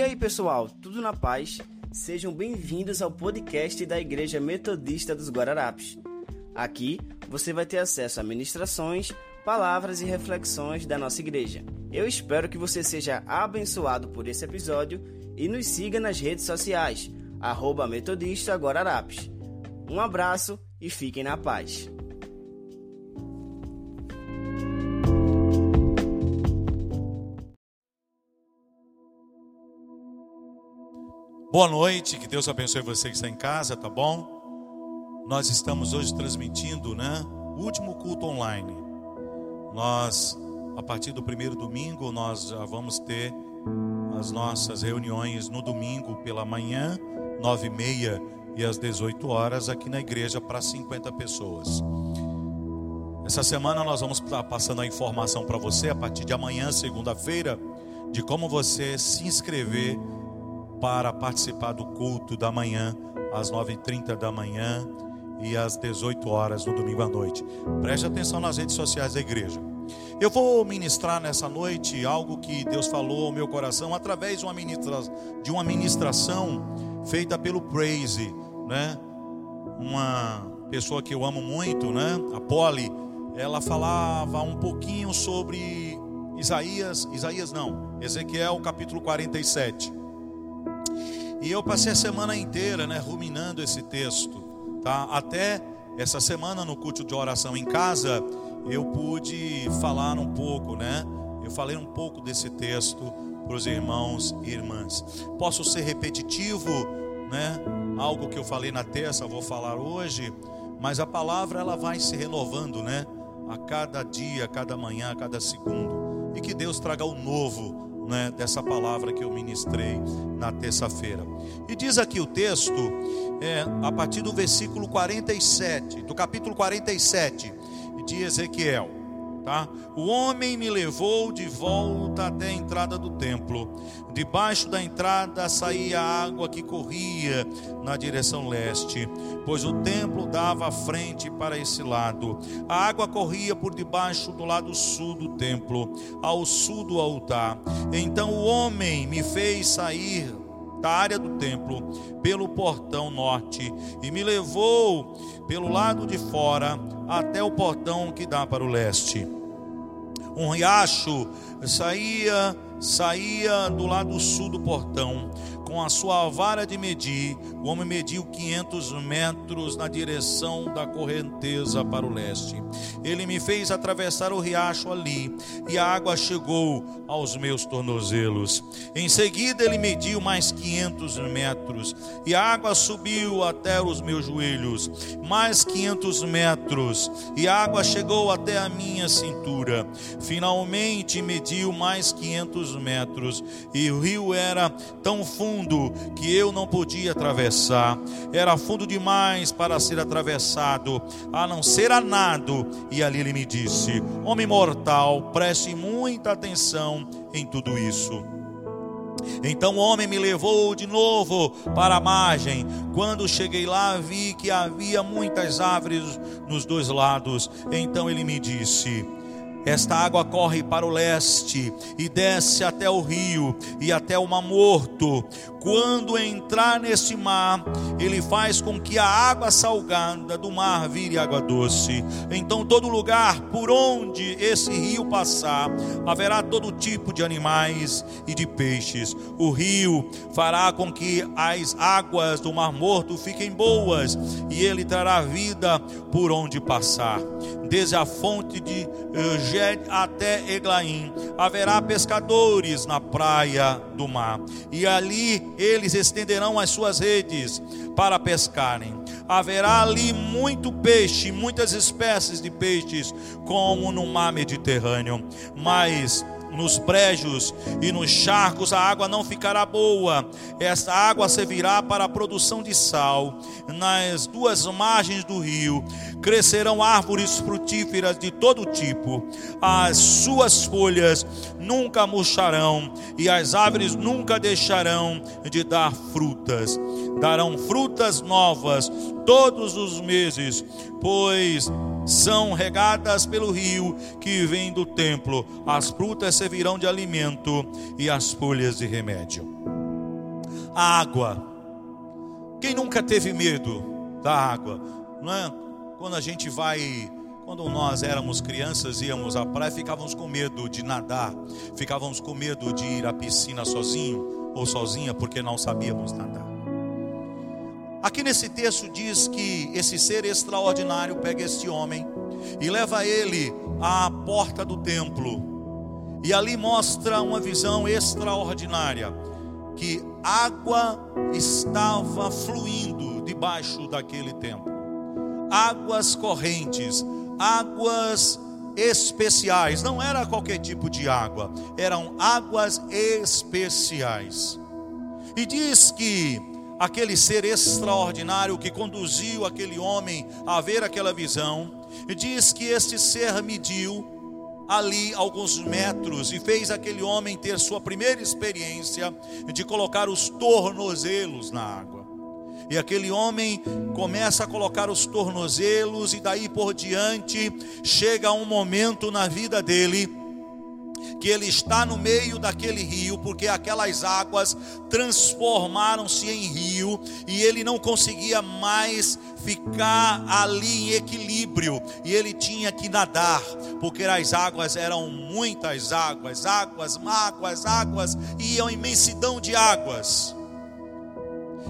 E aí, pessoal, tudo na paz? Sejam bem-vindos ao podcast da Igreja Metodista dos Guararapes. Aqui você vai ter acesso a ministrações, palavras e reflexões da nossa igreja. Eu espero que você seja abençoado por esse episódio e nos siga nas redes sociais, arroba Metodista Guararapes. Um abraço e fiquem na paz. Boa noite, que Deus abençoe você que está em casa, tá bom? Nós estamos hoje transmitindo, né? O último culto online. Nós, a partir do primeiro domingo, nós já vamos ter as nossas reuniões no domingo pela manhã, nove e meia e às 18 horas aqui na igreja para 50 pessoas. Essa semana nós vamos estar passando a informação para você a partir de amanhã, segunda-feira, de como você se inscrever para participar do culto da manhã, às 9h30 da manhã e às 18 horas no domingo à noite. Preste atenção nas redes sociais da igreja. Eu vou ministrar nessa noite algo que Deus falou ao meu coração através de uma, ministra, de uma ministração feita pelo Praise, né? Uma pessoa que eu amo muito, né? A Polly, ela falava um pouquinho sobre Isaías, Isaías não, Ezequiel capítulo 47. E eu passei a semana inteira, né, ruminando esse texto, tá? Até essa semana no culto de oração em casa, eu pude falar um pouco, né? Eu falei um pouco desse texto para os irmãos e irmãs. Posso ser repetitivo, né? Algo que eu falei na terça, vou falar hoje, mas a palavra ela vai se renovando, né? A cada dia, a cada manhã, a cada segundo. E que Deus traga o novo né, dessa palavra que eu ministrei na terça-feira. E diz aqui o texto, é, a partir do versículo 47, do capítulo 47 de Ezequiel. Tá? O homem me levou de volta até a entrada do templo. Debaixo da entrada saía água que corria na direção leste, pois o templo dava frente para esse lado. A água corria por debaixo do lado sul do templo, ao sul do altar. Então o homem me fez sair área do templo pelo portão norte e me levou pelo lado de fora até o portão que dá para o leste. Um riacho saía saía do lado sul do portão com a sua vara de medir, o homem mediu 500 metros na direção da correnteza para o leste. Ele me fez atravessar o riacho ali, e a água chegou aos meus tornozelos. Em seguida, ele mediu mais 500 metros, e a água subiu até os meus joelhos. Mais 500 metros, e a água chegou até a minha cintura. Finalmente, mediu mais 500 metros, e o rio era tão fundo fundo que eu não podia atravessar. Era fundo demais para ser atravessado, a não ser a nado. E ali ele me disse: Homem mortal, preste muita atenção em tudo isso. Então o homem me levou de novo para a margem. Quando cheguei lá, vi que havia muitas árvores nos dois lados. Então ele me disse: esta água corre para o leste e desce até o rio e até o mar morto. Quando entrar nesse mar, ele faz com que a água salgada do mar vire água doce. Então, todo lugar por onde esse rio passar, haverá todo tipo de animais e de peixes. O rio fará com que as águas do mar morto fiquem boas e ele trará vida por onde passar. Desde a fonte de eh, Ged até Eglaim. Haverá pescadores na praia do mar, e ali eles estenderão as suas redes para pescarem. Haverá ali muito peixe, muitas espécies de peixes, como no mar Mediterrâneo. Mas nos brejos e nos charcos a água não ficará boa. Esta água servirá para a produção de sal. Nas duas margens do rio crescerão árvores frutíferas de todo tipo. As suas folhas nunca murcharão e as árvores nunca deixarão de dar frutas. Darão frutas novas todos os meses, pois são regadas pelo rio que vem do templo. As frutas servirão de alimento e as folhas de remédio. a água. Quem nunca teve medo da água? Não é? Quando a gente vai quando nós éramos crianças, íamos à praia, ficávamos com medo de nadar, ficávamos com medo de ir à piscina sozinho ou sozinha, porque não sabíamos nadar. Aqui nesse texto diz que esse ser extraordinário pega este homem e leva ele à porta do templo. E ali mostra uma visão extraordinária, que água estava fluindo debaixo daquele templo. Águas correntes, águas especiais, não era qualquer tipo de água, eram águas especiais. E diz que aquele ser extraordinário que conduziu aquele homem a ver aquela visão, diz que este ser mediu ali alguns metros e fez aquele homem ter sua primeira experiência de colocar os tornozelos na água. E aquele homem começa a colocar os tornozelos, e daí por diante chega um momento na vida dele que ele está no meio daquele rio, porque aquelas águas transformaram-se em rio e ele não conseguia mais ficar ali em equilíbrio. E ele tinha que nadar, porque as águas eram muitas águas, águas, águas, águas, e uma imensidão de águas.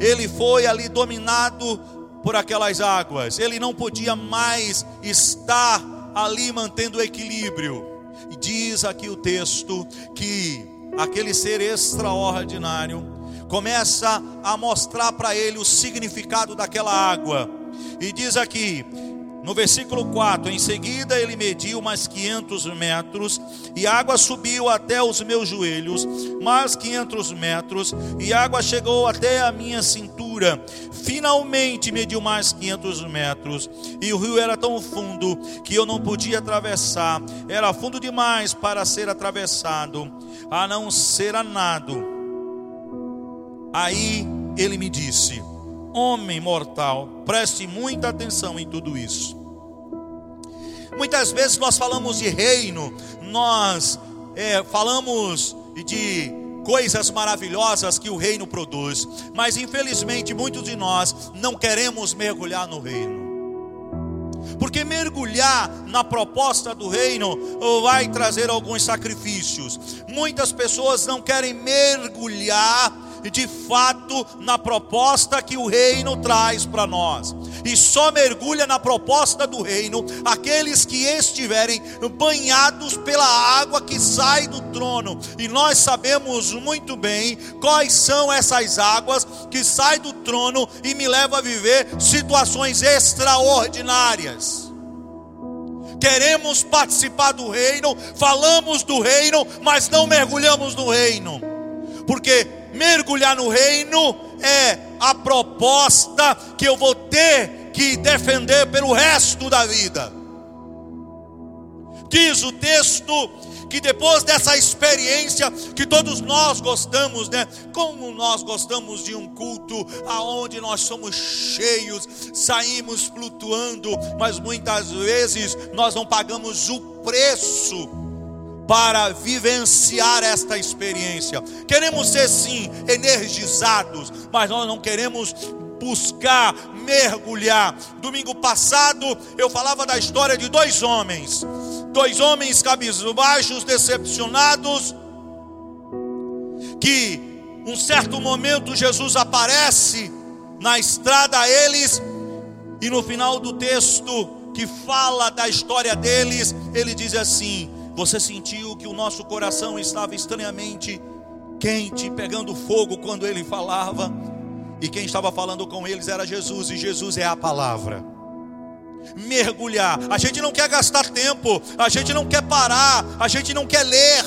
Ele foi ali dominado por aquelas águas, ele não podia mais estar ali mantendo o equilíbrio. E diz aqui o texto que aquele ser extraordinário começa a mostrar para ele o significado daquela água. E diz aqui: no versículo 4: Em seguida ele mediu mais 500 metros, e a água subiu até os meus joelhos, mais 500 metros, e a água chegou até a minha cintura. Finalmente mediu mais 500 metros, e o rio era tão fundo que eu não podia atravessar, era fundo demais para ser atravessado, a não ser a nado. Aí ele me disse: Homem mortal, preste muita atenção em tudo isso. Muitas vezes nós falamos de reino, nós é, falamos de coisas maravilhosas que o reino produz, mas infelizmente muitos de nós não queremos mergulhar no reino. Porque mergulhar na proposta do reino vai trazer alguns sacrifícios. Muitas pessoas não querem mergulhar de fato na proposta que o reino traz para nós. E só mergulha na proposta do reino aqueles que estiverem banhados pela água que sai do trono. E nós sabemos muito bem quais são essas águas que saem do trono e me levam a viver situações extraordinárias. Queremos participar do reino, falamos do reino, mas não mergulhamos no reino. Porque mergulhar no reino é a proposta que eu vou ter que defender pelo resto da vida. Diz o texto que depois dessa experiência que todos nós gostamos, né? Como nós gostamos de um culto aonde nós somos cheios, saímos flutuando, mas muitas vezes nós não pagamos o preço para vivenciar esta experiência. Queremos ser sim energizados, mas nós não queremos buscar mergulhar. Domingo passado eu falava da história de dois homens, dois homens cabisbaixos, decepcionados, que um certo momento Jesus aparece na estrada a eles e no final do texto que fala da história deles, ele diz assim: você sentiu que o nosso coração estava estranhamente quente, pegando fogo quando ele falava, e quem estava falando com eles era Jesus, e Jesus é a palavra. Mergulhar, a gente não quer gastar tempo, a gente não quer parar, a gente não quer ler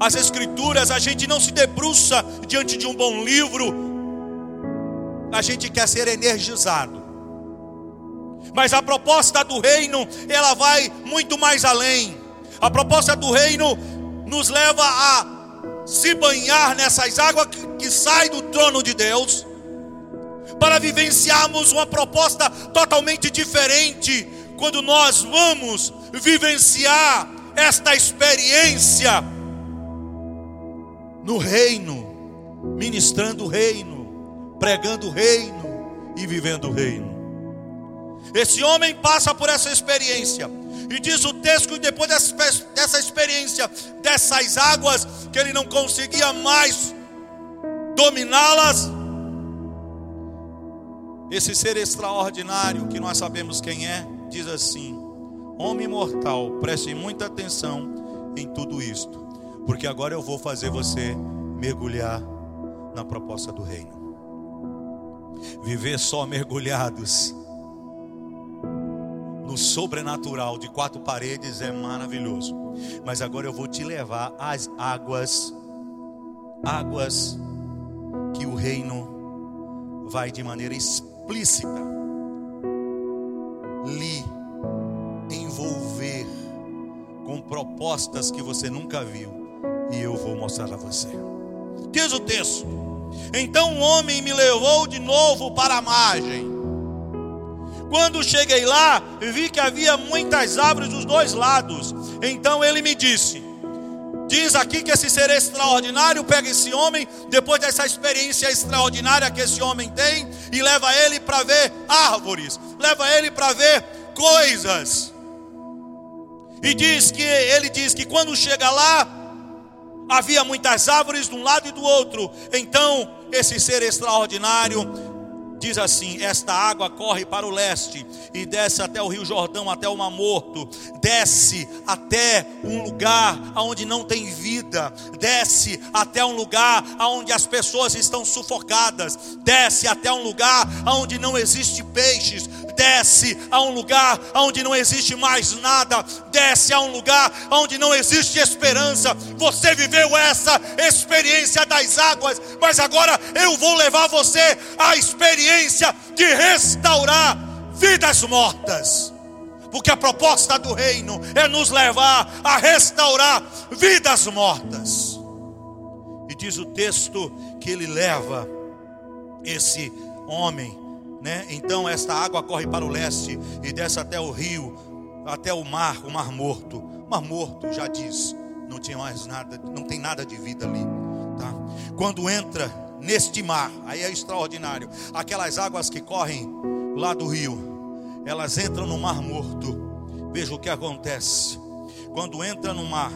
as Escrituras, a gente não se debruça diante de um bom livro, a gente quer ser energizado. Mas a proposta do reino, ela vai muito mais além. A proposta do reino nos leva a se banhar nessas águas que, que saem do trono de Deus, para vivenciarmos uma proposta totalmente diferente, quando nós vamos vivenciar esta experiência no reino. ministrando o reino, pregando o reino e vivendo o reino. Esse homem passa por essa experiência. E diz o texto que depois dessa experiência, dessas águas, que ele não conseguia mais dominá-las, esse ser extraordinário, que nós sabemos quem é, diz assim: Homem mortal, preste muita atenção em tudo isto, porque agora eu vou fazer você mergulhar na proposta do reino. Viver só mergulhados no sobrenatural de quatro paredes é maravilhoso. Mas agora eu vou te levar às águas, águas que o reino vai de maneira explícita lhe envolver com propostas que você nunca viu e eu vou mostrar a você. Diz o texto: Então o homem me levou de novo para a margem quando cheguei lá, vi que havia muitas árvores dos dois lados. Então ele me disse: Diz aqui que esse ser extraordinário pega esse homem, depois dessa experiência extraordinária que esse homem tem, e leva ele para ver árvores, leva ele para ver coisas. E diz que ele diz que quando chega lá, havia muitas árvores de um lado e do outro. Então, esse ser extraordinário diz assim: Esta água corre para o leste e desce até o Rio Jordão, até o Mar Morto, desce até um lugar onde não tem vida, desce até um lugar onde as pessoas estão sufocadas, desce até um lugar onde não existe peixes, desce a um lugar onde não existe mais nada, desce a um lugar onde não existe esperança. Você viveu essa experiência das águas, mas agora eu vou levar você à experiência de restaurar vidas mortas. Porque a proposta do reino é nos levar a restaurar vidas mortas. E diz o texto que ele leva esse homem né? Então esta água corre para o leste e desce até o rio, até o mar, o mar morto. Mar morto, já diz, não tinha mais nada, não tem nada de vida ali, tá? Quando entra neste mar, aí é extraordinário. Aquelas águas que correm lá do rio, elas entram no mar morto. Veja o que acontece. Quando entra no mar,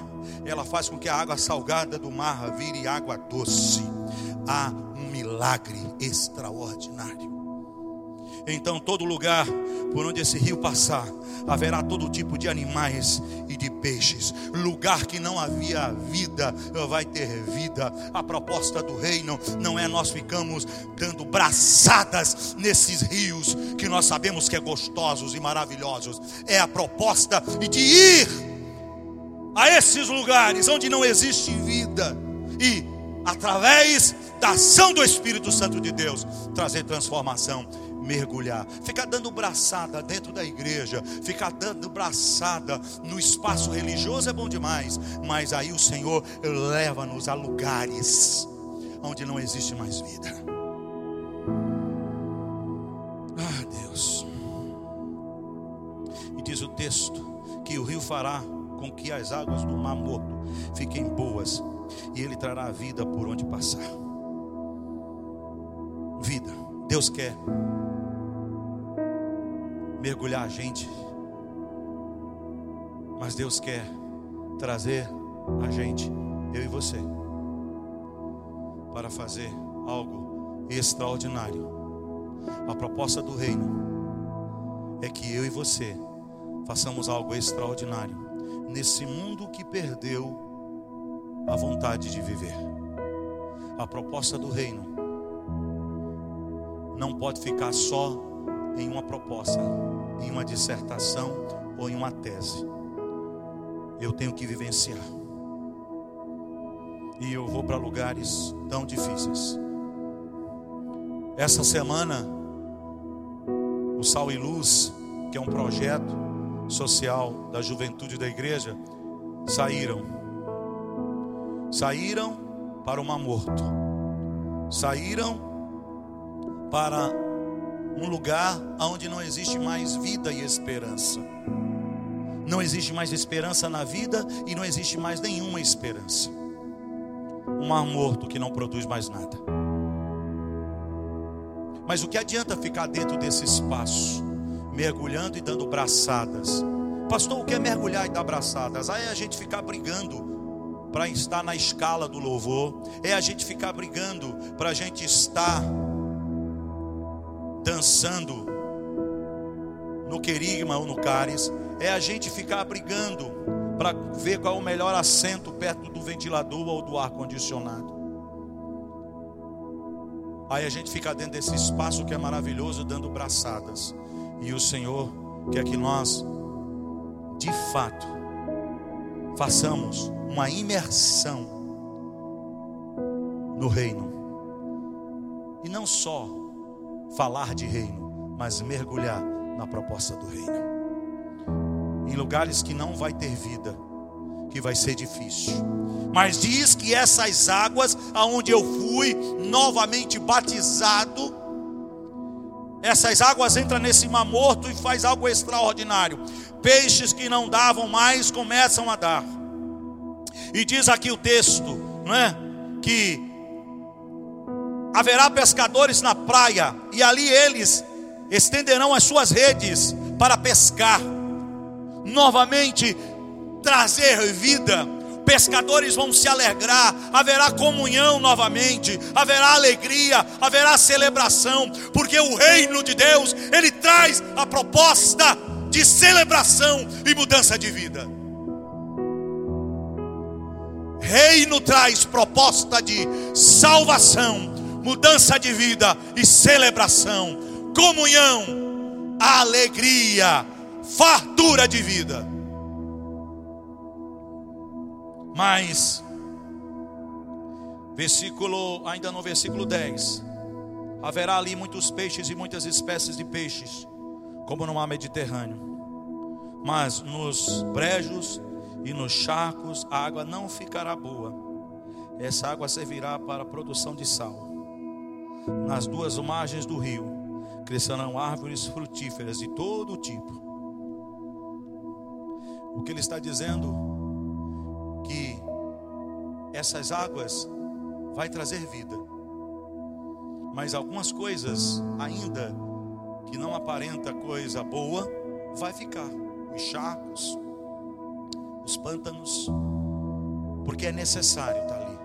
ela faz com que a água salgada do mar vire água doce. Há um milagre extraordinário. Então, todo lugar por onde esse rio passar, haverá todo tipo de animais e de peixes. Lugar que não havia vida, vai ter vida. A proposta do reino não é nós ficamos dando braçadas nesses rios que nós sabemos que é gostosos e maravilhosos. É a proposta de ir a esses lugares onde não existe vida e através da ação do Espírito Santo de Deus trazer transformação mergulhar, ficar dando braçada dentro da igreja, ficar dando braçada no espaço religioso é bom demais, mas aí o Senhor leva-nos a lugares onde não existe mais vida. Ah, Deus. E diz o texto que o rio fará com que as águas do mar morto fiquem boas, e ele trará vida por onde passar. Deus quer mergulhar a gente. Mas Deus quer trazer a gente, eu e você, para fazer algo extraordinário. A proposta do reino é que eu e você façamos algo extraordinário nesse mundo que perdeu a vontade de viver. A proposta do reino não pode ficar só em uma proposta, em uma dissertação ou em uma tese. Eu tenho que vivenciar. E eu vou para lugares tão difíceis. Essa semana, o Sal e Luz, que é um projeto social da juventude da igreja, saíram. Saíram para o Mar Morto. Saíram para um lugar onde não existe mais vida e esperança. Não existe mais esperança na vida e não existe mais nenhuma esperança. um mar morto que não produz mais nada. Mas o que adianta ficar dentro desse espaço, mergulhando e dando braçadas? Pastor, o que é mergulhar e dar braçadas? Aí é a gente ficar brigando para estar na escala do louvor, é a gente ficar brigando para a gente estar dançando no querigma ou no cáris, é a gente ficar brigando para ver qual é o melhor assento perto do ventilador ou do ar condicionado. Aí a gente fica dentro desse espaço que é maravilhoso, dando braçadas. E o Senhor quer que nós, de fato, façamos uma imersão no reino. E não só falar de reino, mas mergulhar na proposta do reino. Em lugares que não vai ter vida, que vai ser difícil. Mas diz que essas águas, aonde eu fui novamente batizado, essas águas entram nesse mar morto e faz algo extraordinário. Peixes que não davam mais começam a dar. E diz aqui o texto, não é? Que haverá pescadores na praia e ali eles estenderão as suas redes para pescar. Novamente trazer vida. Pescadores vão se alegrar, haverá comunhão novamente, haverá alegria, haverá celebração, porque o reino de Deus, ele traz a proposta de celebração e mudança de vida. Reino traz proposta de salvação, mudança de vida e celebração, comunhão, alegria, fartura de vida. Mas, versículo, ainda no versículo 10, haverá ali muitos peixes e muitas espécies de peixes, como no mar Mediterrâneo. Mas nos brejos e nos charcos a água não ficará boa. Essa água servirá para a produção de sal. Nas duas margens do rio crescerão árvores frutíferas de todo tipo. O que ele está dizendo que essas águas vai trazer vida. Mas algumas coisas ainda que não aparenta coisa boa vai ficar. Os charcos, os pântanos, porque é necessário estar ali.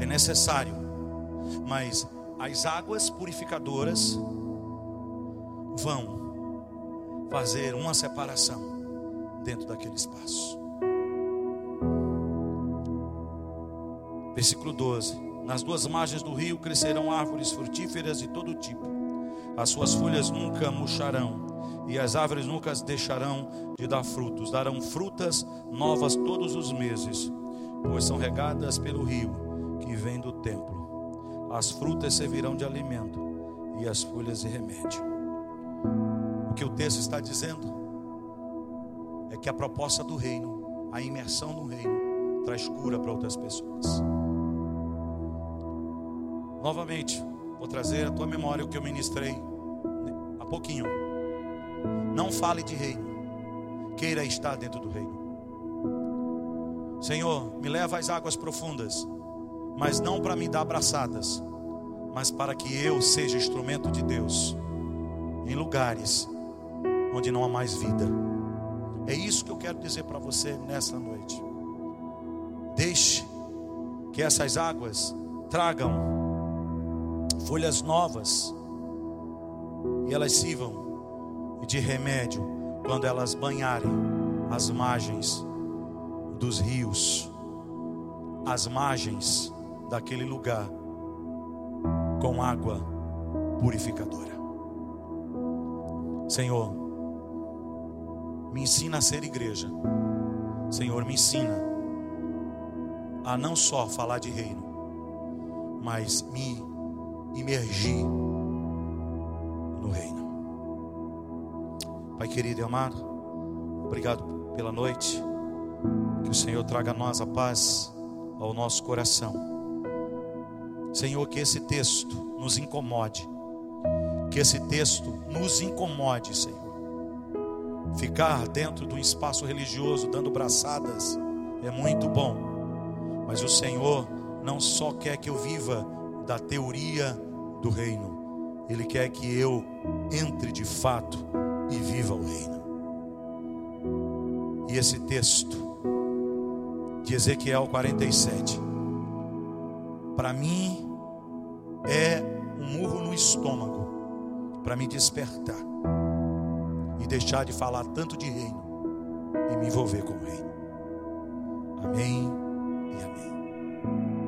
É necessário. Mas as águas purificadoras vão fazer uma separação dentro daquele espaço. Versículo 12: Nas duas margens do rio crescerão árvores frutíferas de todo tipo, as suas folhas nunca murcharão, e as árvores nunca deixarão de dar frutos, darão frutas novas todos os meses, pois são regadas pelo rio que vem do templo. As frutas servirão de alimento e as folhas de remédio. O que o texto está dizendo é que a proposta do reino, a imersão no reino, traz cura para outras pessoas. Novamente, vou trazer à tua memória o que eu ministrei há pouquinho. Não fale de reino, queira estar dentro do reino. Senhor, me leva às águas profundas, mas não para me dar abraçadas, mas para que eu seja instrumento de Deus em lugares onde não há mais vida. É isso que eu quero dizer para você nessa noite. Deixe que essas águas tragam folhas novas, e elas sirvam de remédio quando elas banharem as margens dos rios, as margens daquele lugar com água purificadora. Senhor, me ensina a ser igreja. Senhor, me ensina a não só falar de reino, mas me imergir no reino. Pai querido e amado, obrigado pela noite. Que o Senhor traga a nós a paz ao nosso coração. Senhor, que esse texto nos incomode. Que esse texto nos incomode, Senhor. Ficar dentro de um espaço religioso dando braçadas é muito bom, Mas o Senhor não só quer que eu viva da teoria do reino, Ele quer que eu entre de fato e viva o reino. E esse texto de Ezequiel 47, para mim é um murro no estômago, para me despertar e deixar de falar tanto de reino e me envolver com o reino. Amém e amém.